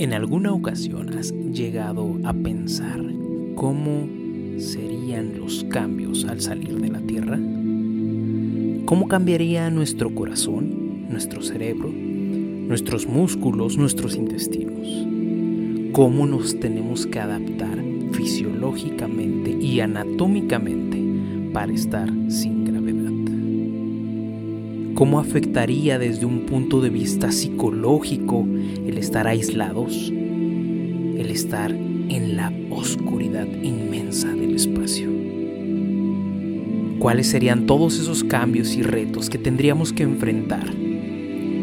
¿En alguna ocasión has llegado a pensar cómo serían los cambios al salir de la Tierra? ¿Cómo cambiaría nuestro corazón, nuestro cerebro, nuestros músculos, nuestros intestinos? ¿Cómo nos tenemos que adaptar fisiológicamente y anatómicamente para estar sin? ¿Cómo afectaría desde un punto de vista psicológico el estar aislados? El estar en la oscuridad inmensa del espacio. ¿Cuáles serían todos esos cambios y retos que tendríamos que enfrentar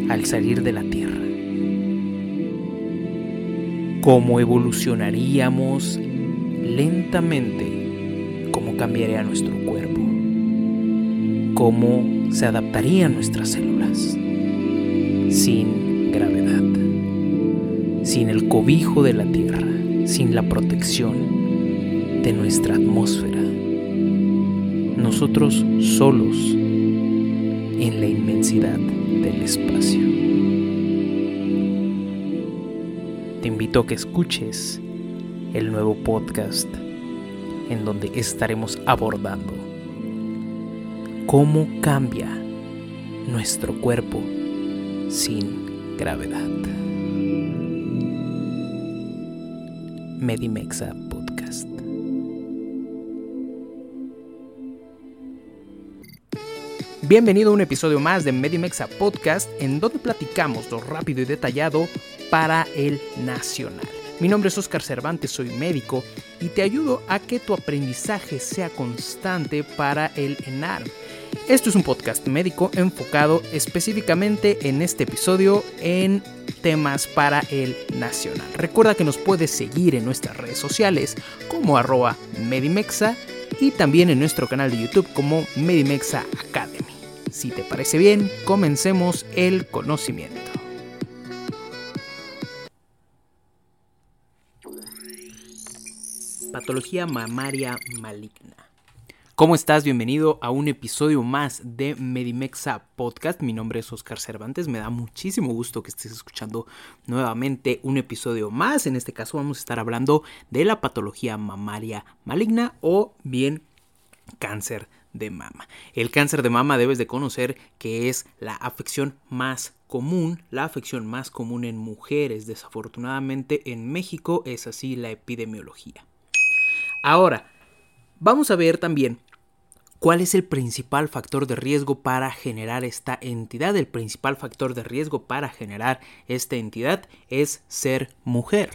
al salir de la Tierra? ¿Cómo evolucionaríamos lentamente? ¿Cómo cambiaría nuestro cuerpo? ¿Cómo se adaptarían nuestras células? Sin gravedad, sin el cobijo de la Tierra, sin la protección de nuestra atmósfera. Nosotros solos en la inmensidad del espacio. Te invito a que escuches el nuevo podcast en donde estaremos abordando cómo cambia nuestro cuerpo sin gravedad. Medimexa Podcast. Bienvenido a un episodio más de Medimexa Podcast en donde platicamos lo rápido y detallado para el nacional. Mi nombre es Oscar Cervantes, soy médico y te ayudo a que tu aprendizaje sea constante para el ENAR. Esto es un podcast médico enfocado específicamente en este episodio en temas para el nacional. Recuerda que nos puedes seguir en nuestras redes sociales como arroba Medimexa y también en nuestro canal de YouTube como Medimexa Academy. Si te parece bien, comencemos el conocimiento. Patología mamaria maligna. ¿Cómo estás? Bienvenido a un episodio más de Medimexa Podcast. Mi nombre es Oscar Cervantes. Me da muchísimo gusto que estés escuchando nuevamente un episodio más. En este caso vamos a estar hablando de la patología mamaria maligna o bien cáncer de mama. El cáncer de mama debes de conocer que es la afección más común, la afección más común en mujeres. Desafortunadamente en México es así la epidemiología. Ahora, vamos a ver también cuál es el principal factor de riesgo para generar esta entidad. El principal factor de riesgo para generar esta entidad es ser mujer.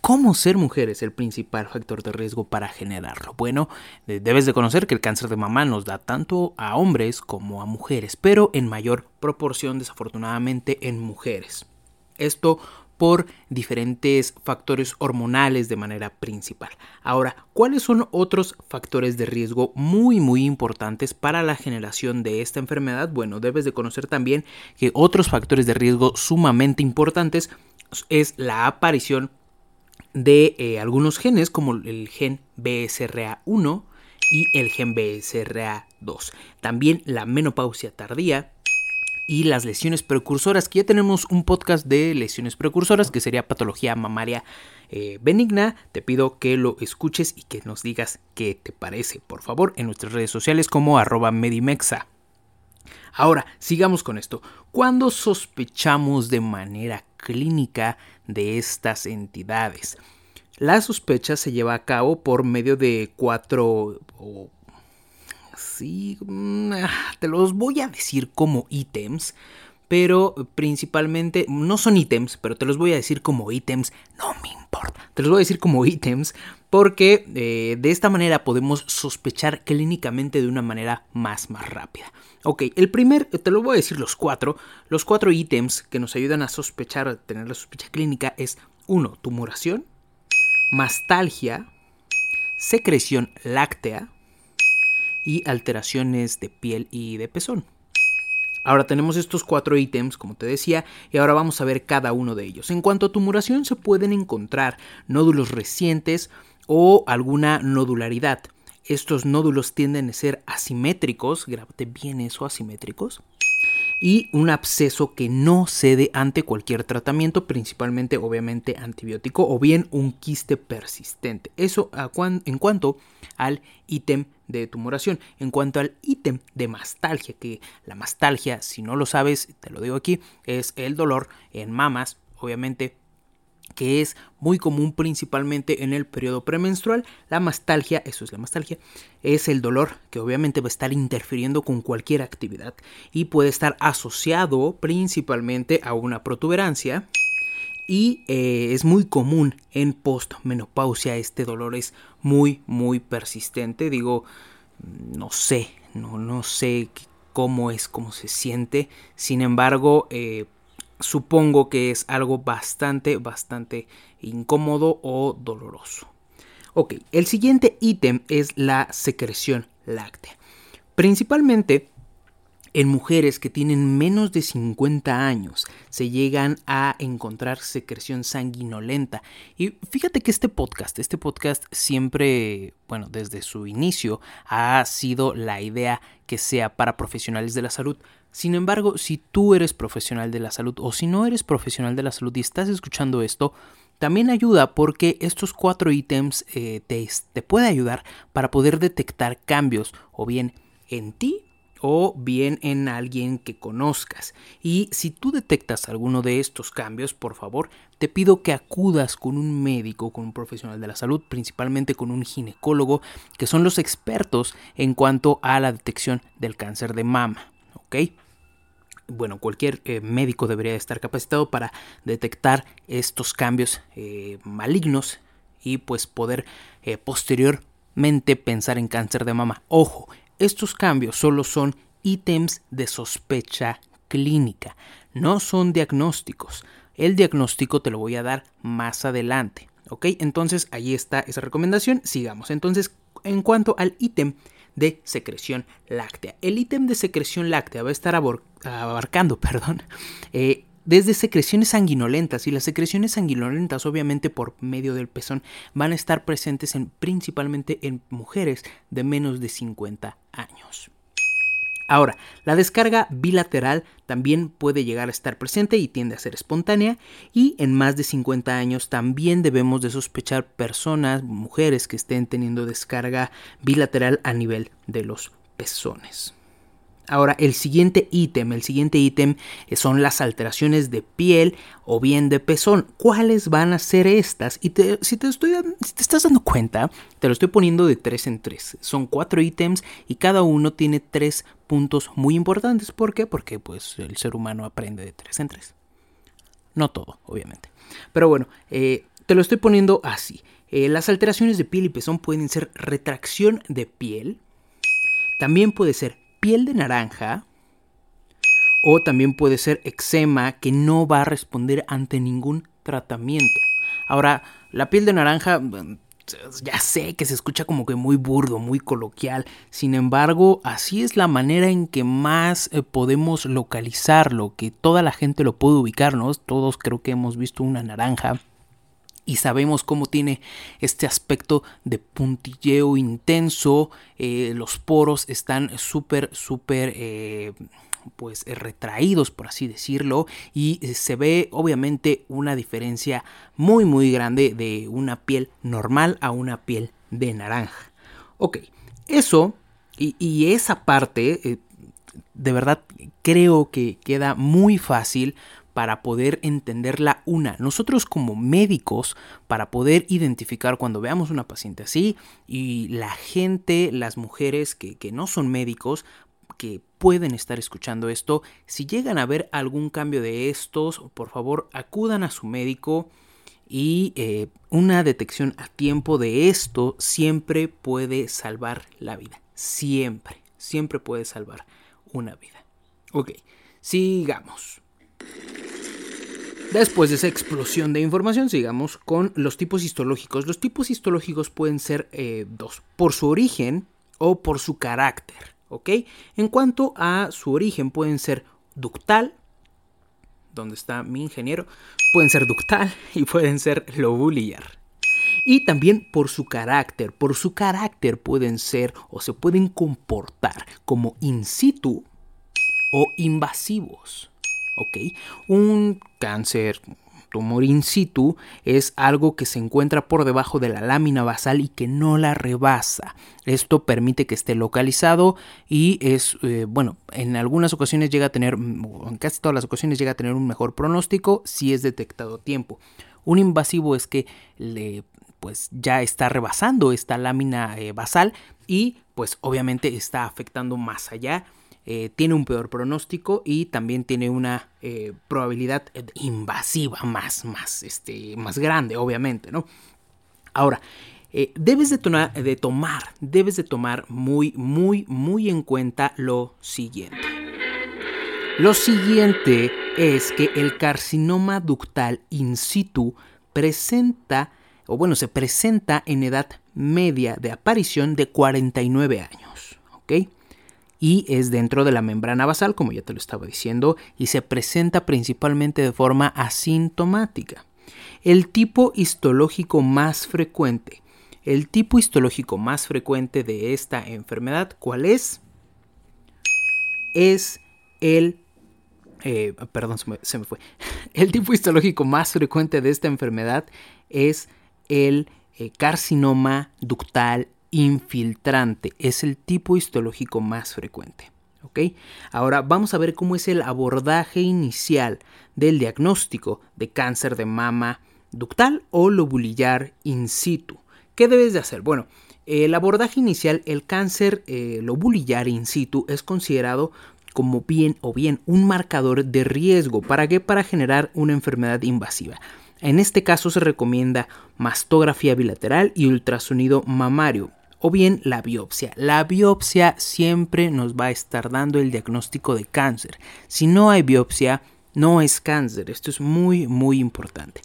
¿Cómo ser mujer es el principal factor de riesgo para generarlo? Bueno, debes de conocer que el cáncer de mama nos da tanto a hombres como a mujeres, pero en mayor proporción desafortunadamente en mujeres. Esto por diferentes factores hormonales de manera principal. Ahora, ¿cuáles son otros factores de riesgo muy muy importantes para la generación de esta enfermedad? Bueno, debes de conocer también que otros factores de riesgo sumamente importantes es la aparición de eh, algunos genes como el gen BSRA1 y el gen BSRA2. También la menopausia tardía, y las lesiones precursoras, que ya tenemos un podcast de lesiones precursoras, que sería patología mamaria eh, benigna. Te pido que lo escuches y que nos digas qué te parece, por favor, en nuestras redes sociales como arroba medimexa. Ahora, sigamos con esto. ¿Cuándo sospechamos de manera clínica de estas entidades? La sospecha se lleva a cabo por medio de cuatro sí, mm, ah, te los voy a decir como ítems, pero principalmente, no son ítems, pero te los voy a decir como ítems, no me importa, te los voy a decir como ítems porque eh, de esta manera podemos sospechar clínicamente de una manera más, más rápida. Ok, el primer, te lo voy a decir los cuatro, los cuatro ítems que nos ayudan a sospechar, a tener la sospecha clínica es uno, Tumoración, mastalgia, secreción láctea, y alteraciones de piel y de pezón. Ahora tenemos estos cuatro ítems, como te decía, y ahora vamos a ver cada uno de ellos. En cuanto a tumuración, se pueden encontrar nódulos recientes o alguna nodularidad. Estos nódulos tienden a ser asimétricos, grábate bien eso, asimétricos, y un absceso que no cede ante cualquier tratamiento, principalmente obviamente antibiótico o bien un quiste persistente. Eso en cuanto al ítem de tumoración. En cuanto al ítem de mastalgia, que la mastalgia, si no lo sabes, te lo digo aquí, es el dolor en mamas, obviamente que es muy común principalmente en el periodo premenstrual. La mastalgia, eso es la mastalgia, es el dolor que obviamente va a estar interfiriendo con cualquier actividad y puede estar asociado principalmente a una protuberancia. Y eh, es muy común en postmenopausia. Este dolor es muy, muy persistente. Digo, no sé, no, no sé cómo es, cómo se siente. Sin embargo, eh, supongo que es algo bastante, bastante incómodo o doloroso. Ok, el siguiente ítem es la secreción láctea. Principalmente en mujeres que tienen menos de 50 años se llegan a encontrar secreción sanguinolenta. Y fíjate que este podcast, este podcast siempre, bueno, desde su inicio ha sido la idea que sea para profesionales de la salud. Sin embargo, si tú eres profesional de la salud o si no eres profesional de la salud y estás escuchando esto, también ayuda porque estos cuatro ítems eh, te, te puede ayudar para poder detectar cambios o bien en ti o bien en alguien que conozcas. Y si tú detectas alguno de estos cambios, por favor, te pido que acudas con un médico, con un profesional de la salud, principalmente con un ginecólogo, que son los expertos en cuanto a la detección del cáncer de mama. Bueno, cualquier eh, médico debería estar capacitado para detectar estos cambios eh, malignos y pues poder eh, posteriormente pensar en cáncer de mama. Ojo, estos cambios solo son ítems de sospecha clínica, no son diagnósticos. El diagnóstico te lo voy a dar más adelante. ¿Ok? Entonces ahí está esa recomendación. Sigamos. Entonces, en cuanto al ítem de secreción láctea. El ítem de secreción láctea va a estar abarcando, perdón, eh, desde secreciones sanguinolentas y las secreciones sanguinolentas obviamente por medio del pezón van a estar presentes en, principalmente en mujeres de menos de 50 años. Ahora, la descarga bilateral también puede llegar a estar presente y tiende a ser espontánea y en más de 50 años también debemos de sospechar personas, mujeres que estén teniendo descarga bilateral a nivel de los pezones. Ahora, el siguiente ítem, el siguiente ítem eh, son las alteraciones de piel o bien de pezón. ¿Cuáles van a ser estas? Y si, te estoy, si te estás dando cuenta, te lo estoy poniendo de tres en tres. Son cuatro ítems y cada uno tiene tres puntos muy importantes. ¿Por qué? Porque pues el ser humano aprende de tres en tres. No todo, obviamente. Pero bueno, eh, te lo estoy poniendo así. Eh, las alteraciones de piel y pezón pueden ser retracción de piel. También puede ser piel de naranja o también puede ser eczema que no va a responder ante ningún tratamiento. Ahora, la piel de naranja ya sé que se escucha como que muy burdo, muy coloquial. Sin embargo, así es la manera en que más eh, podemos localizarlo, que toda la gente lo puede ubicarnos. Todos creo que hemos visto una naranja y sabemos cómo tiene este aspecto de puntilleo intenso. Eh, los poros están súper, súper... Eh, pues eh, retraídos por así decirlo y se ve obviamente una diferencia muy muy grande de una piel normal a una piel de naranja ok eso y, esa parte de verdad creo que queda muy fácil para poder entenderla una. Nosotros como médicos, para poder identificar cuando veamos una paciente así y la gente, las mujeres que, no son médicos, que pueden estar escuchando esto, si llegan a ver algún cambio de estos, por favor acudan a su médico y eh, una detección a tiempo de esto siempre puede salvar la vida. Siempre, siempre puede salvar una vida. Ok, sigamos. Después de esa explosión de información, sigamos con los tipos histológicos. Los tipos histológicos pueden ser eh, dos, por su origen o por su carácter, ¿ok? En cuanto a su origen, pueden ser ductal, donde está mi ingeniero, pueden ser ductal y pueden ser lobuliar. Y también por su carácter, por su carácter pueden ser o se pueden comportar como in situ o invasivos. ¿Ok? Un cáncer, tumor in situ, es algo que se encuentra por debajo de la lámina basal y que no la rebasa. Esto permite que esté localizado y es, eh, bueno, en algunas ocasiones llega a tener, en casi todas las ocasiones llega a tener un mejor pronóstico si es detectado a tiempo. Un invasivo es que pues ya está rebasando esta lámina eh, basal y pues obviamente está afectando más allá eh, tiene un peor pronóstico y también tiene una eh, probabilidad invasiva más, más, este, más grande, obviamente, ¿no? Ahora, eh, debes de, de tomar, debes de tomar muy, muy, muy en cuenta lo siguiente. Lo siguiente es que el carcinoma ductal in situ presenta, o bueno, se presenta en edad media de aparición de 49 años, ¿ok? Y es dentro de la membrana basal, como ya te lo estaba diciendo, y se presenta principalmente de forma asintomática. El tipo histológico más frecuente. El tipo histológico más frecuente de esta enfermedad, ¿cuál es? Es el... Eh, perdón, se me, fue. El tipo histológico más frecuente de esta enfermedad es el eh, carcinoma ductal infiltrante. Es el tipo histológico más frecuente. ¿ok? Ahora vamos a ver cómo es el abordaje inicial del diagnóstico de cáncer de mama ductal o lobulillar in situ. ¿Qué debes de hacer? Bueno, el abordaje inicial, el cáncer eh, lobulillar in situ es considerado como bien o bien un marcador de riesgo. ¿Para qué? Para generar una enfermedad invasiva. En este caso se recomienda mastografía bilateral y ultrasonido mamario o bien la biopsia. La biopsia siempre nos va a estar dando el diagnóstico de cáncer. Si no hay biopsia, no es cáncer. Esto es muy, muy importante.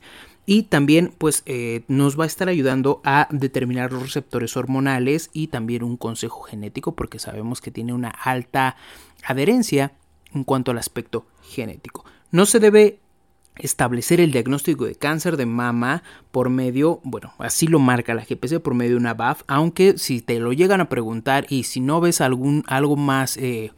Y también pues eh, nos va a estar ayudando a determinar los receptores hormonales y también un consejo genético porque sabemos que tiene una alta adherencia en cuanto al aspecto genético. No se debe establecer el diagnóstico de cáncer de mama por medio, bueno, así lo marca la GPC por medio de una BAF, aunque si te lo llegan a preguntar y si no ves algún algo más eh,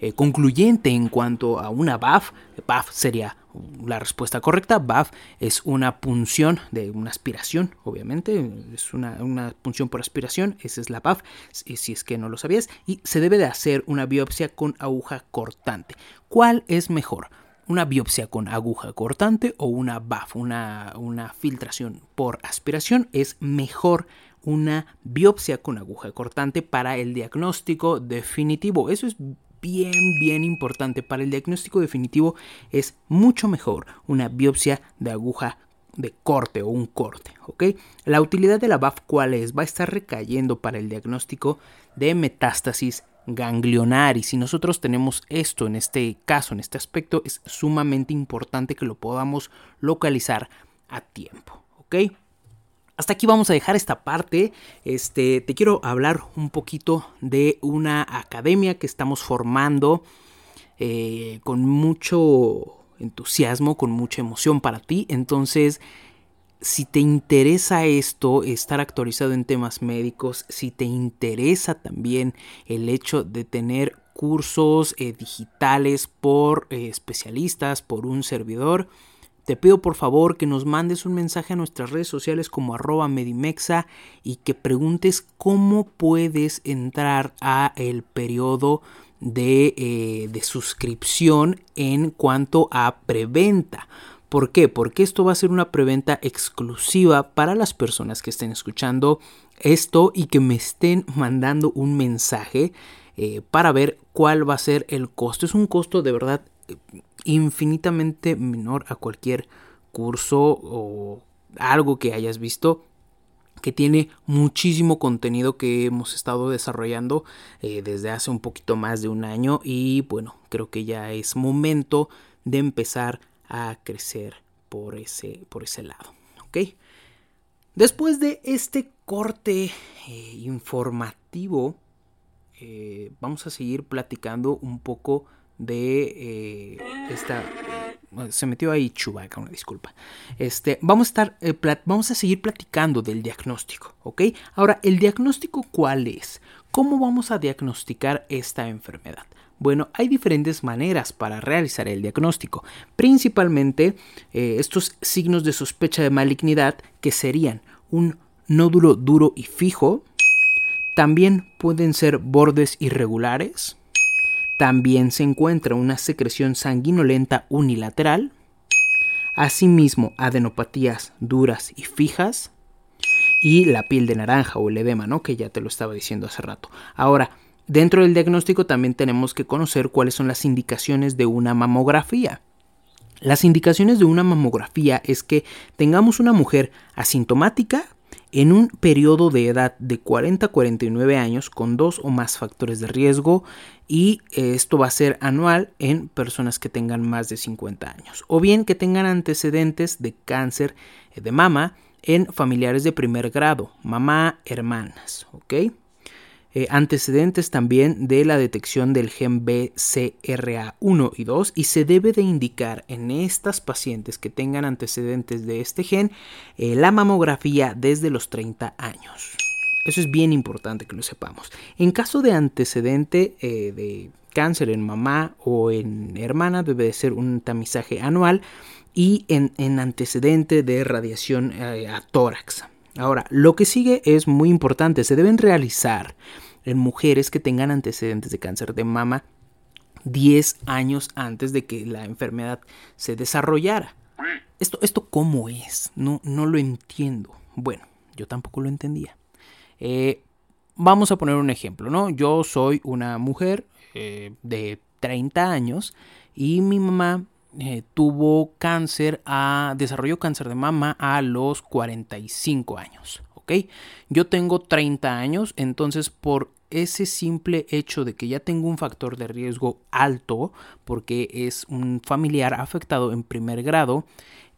eh, concluyente en cuanto a una BAF, BAF sería la respuesta correcta. BAF es una punción de una aspiración, obviamente, es una, una punción por aspiración, esa es la BAF, si es que no lo sabías, y se debe de hacer una biopsia con aguja cortante. ¿Cuál es mejor? Una biopsia con aguja cortante o una BAF, una, una filtración por aspiración, es mejor una biopsia con aguja cortante para el diagnóstico definitivo. Eso es bien, bien importante. Para el diagnóstico definitivo es mucho mejor una biopsia de aguja de corte o un corte, ¿ok? La utilidad de la BAF, ¿cuál es? Va a estar recayendo para el diagnóstico de metástasis ganglionar y si nosotros tenemos esto en este caso, en este aspecto, es sumamente importante que lo podamos localizar a tiempo, ¿ok? Hasta aquí vamos a dejar esta parte. Este, te quiero hablar un poquito de una academia que estamos formando eh, con mucho entusiasmo, con mucha emoción para ti. Entonces, si te interesa esto, estar actualizado en temas médicos, si te interesa también el hecho de tener cursos eh, digitales por eh, especialistas, por un servidor, te pido por favor que nos mandes un mensaje a nuestras redes sociales como arroba medimexa y que preguntes cómo puedes entrar a el periodo de, eh, de suscripción en cuanto a preventa. ¿Por qué? Porque esto va a ser una preventa exclusiva para las personas que estén escuchando esto y que me estén mandando un mensaje eh, para ver cuál va a ser el costo. Es un costo de verdad eh, infinitamente menor a cualquier curso o algo que hayas visto que tiene muchísimo contenido que hemos estado desarrollando eh, desde hace un poquito más de un año y bueno creo que ya es momento de empezar a crecer por ese, por ese lado. ¿ok? Después de este corte eh, informativo, eh, vamos a seguir platicando un poco de eh, esta se metió ahí Chubaca, una disculpa. Este, vamos a estar, vamos a seguir platicando del diagnóstico, ¿ok? Ahora, ¿el diagnóstico cuál es? ¿Cómo vamos a diagnosticar esta enfermedad? Bueno, hay diferentes maneras para realizar el diagnóstico, principalmente eh, estos signos de sospecha de malignidad que serían un nódulo duro y fijo, también pueden ser bordes irregulares, también se encuentra una secreción sanguinolenta unilateral, asimismo adenopatías duras y fijas, y la piel de naranja o el edema, ¿no? Que ya te lo estaba diciendo hace rato. Ahora, Dentro del diagnóstico también tenemos que conocer cuáles son las indicaciones de una mamografía. Las indicaciones de una mamografía es que tengamos una mujer asintomática en un periodo de edad de 40 a 49 años con dos o más factores de riesgo y esto va a ser anual en personas que tengan más de 50 años o bien que tengan antecedentes de cáncer de mama en familiares de primer grado, mamá, hermanas, ¿ok? Eh, antecedentes también de la detección del gen BCRA1 y 2 y se debe de indicar en estas pacientes que tengan antecedentes de este gen eh, la mamografía desde los 30 años. Eso es bien importante que lo sepamos. En caso de antecedente eh, de cáncer en mamá o en hermana debe de ser un tamizaje anual y en, en antecedente de radiación a tórax. Ahora, lo que sigue es muy importante, se deben realizar en mujeres que tengan antecedentes de cáncer de mama 10 años antes de que la enfermedad se desarrollara. ¿Esto, esto cómo es? No, no lo entiendo. Bueno, yo tampoco lo entendía. Eh, vamos a poner un ejemplo, ¿no? Yo soy una mujer eh, de 30 años y mi mamá eh, tuvo cáncer, a, desarrolló cáncer de mama a los 45 años. ¿ok? Yo tengo 30 años, entonces por ese simple hecho de que ya tengo un factor de riesgo alto, porque es un familiar afectado en primer grado,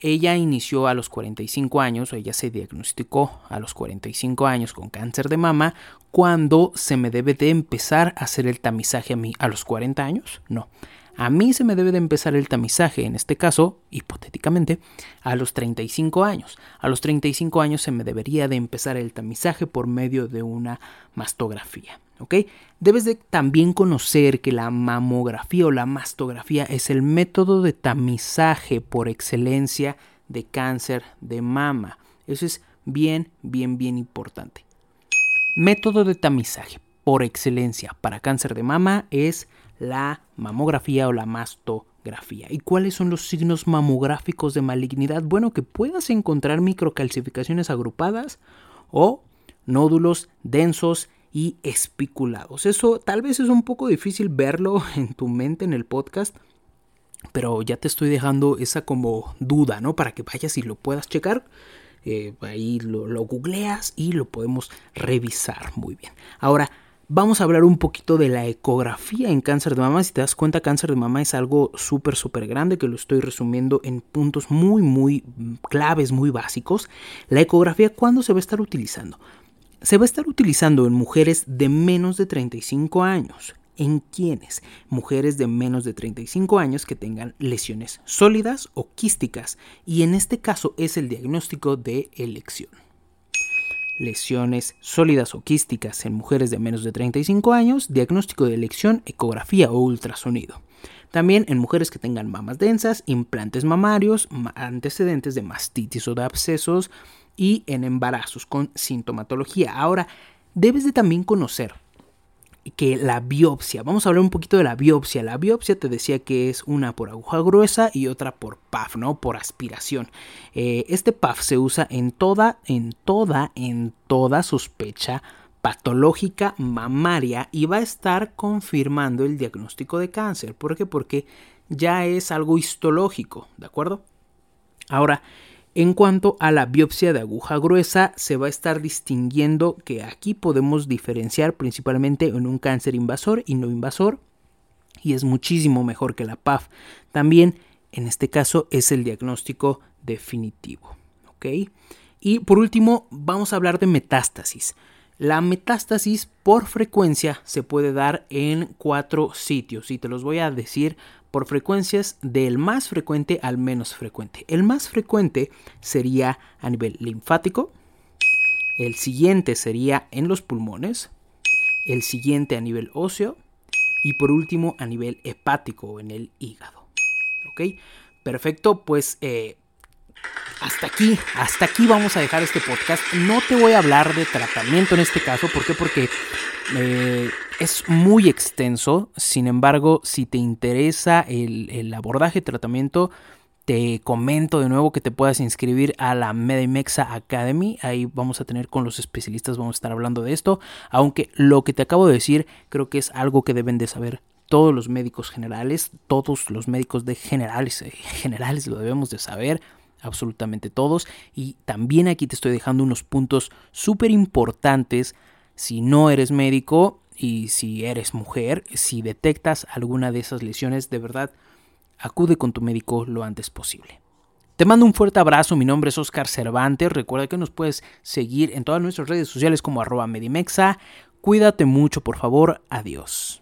ella inició a los 45 años, o ella se diagnosticó a los 45 años con cáncer de mama, cuando se me debe de empezar a hacer el tamizaje a mí a los 40 años? No, a mí se me debe de empezar el tamizaje, en este caso, hipotéticamente, a los 35 años. A los 35 años se me debería de empezar el tamizaje por medio de una mastografía. ¿ok? Debes de también conocer que la mamografía o la mastografía es el método de tamizaje por excelencia de cáncer de mama. Eso es bien, bien, bien importante. Método de tamizaje por excelencia para cáncer de mama es la mamografía o la mastografía. ¿Y cuáles son los signos mamográficos de malignidad? Bueno, que puedas encontrar microcalcificaciones agrupadas o nódulos densos y espiculados. Eso tal vez es un poco difícil verlo en tu mente en el podcast, pero ya te estoy dejando esa como duda, ¿no? Para que vayas y lo puedas checar. Eh, ahí lo, lo googleas y lo podemos revisar muy bien. Ahora, vamos a hablar un poquito de la ecografía en cáncer de mama. Si te das cuenta, cáncer de mama es algo súper, súper grande que lo estoy resumiendo en puntos muy, muy claves, muy básicos. La ecografía, ¿cuándo se va a estar utilizando? Se va a estar utilizando en mujeres de menos de 35 años. ¿En quiénes? Mujeres de menos de 35 años que tengan lesiones sólidas o quísticas. Y en este caso es el diagnóstico de elección lesiones sólidas o quísticas en mujeres de menos de 35 años, diagnóstico de elección, ecografía o ultrasonido. También en mujeres que tengan mamas densas, implantes mamarios, antecedentes de mastitis o de abscesos y en embarazos con sintomatología. Ahora, debes de también conocer que la biopsia, vamos a hablar un poquito de la biopsia. La biopsia te decía que es una por aguja gruesa y otra por PAF, ¿no? Por aspiración. Eh, este PAF se usa en toda, en toda, en toda sospecha patológica mamaria y va a estar confirmando el diagnóstico de cáncer. ¿Por qué? Porque ya es algo histológico, ¿de acuerdo? Ahora, en cuanto a la biopsia de aguja gruesa, se va a estar distinguiendo que aquí podemos diferenciar principalmente en un cáncer invasor y no invasor, y es muchísimo mejor que la PAF. También, en este caso, es el diagnóstico definitivo. Y por último, vamos a hablar de metástasis. La metástasis por frecuencia se puede dar en cuatro sitios y te los voy a decir por frecuencias del más frecuente al menos frecuente. El más frecuente sería a nivel linfático, el siguiente sería en los pulmones, el siguiente a nivel óseo y por último a nivel hepático o en el hígado. ¿Ok? Perfecto, pues eh, hasta aquí, hasta aquí vamos a dejar este podcast. No te voy a hablar de tratamiento en este caso, ¿por qué? Porque eh, es muy extenso, sin embargo, si te interesa el, abordaje de tratamiento, te comento de nuevo que te puedas inscribir a la Medimexa Academy. Ahí vamos a tener con los especialistas, vamos a estar hablando de esto. Aunque lo que te acabo de decir creo que es algo que deben de saber todos los médicos generales, todos los médicos de generales, eh, generales lo debemos de saber, absolutamente todos. Y también aquí te estoy dejando unos puntos súper importantes. Si no eres médico, y si eres mujer, si detectas alguna de esas lesiones, de verdad, acude con tu médico lo antes posible. Te mando un fuerte abrazo, mi nombre es Oscar Cervantes, recuerda que nos puedes seguir en todas nuestras redes sociales como arroba Medimexa. Cuídate mucho, por favor, adiós.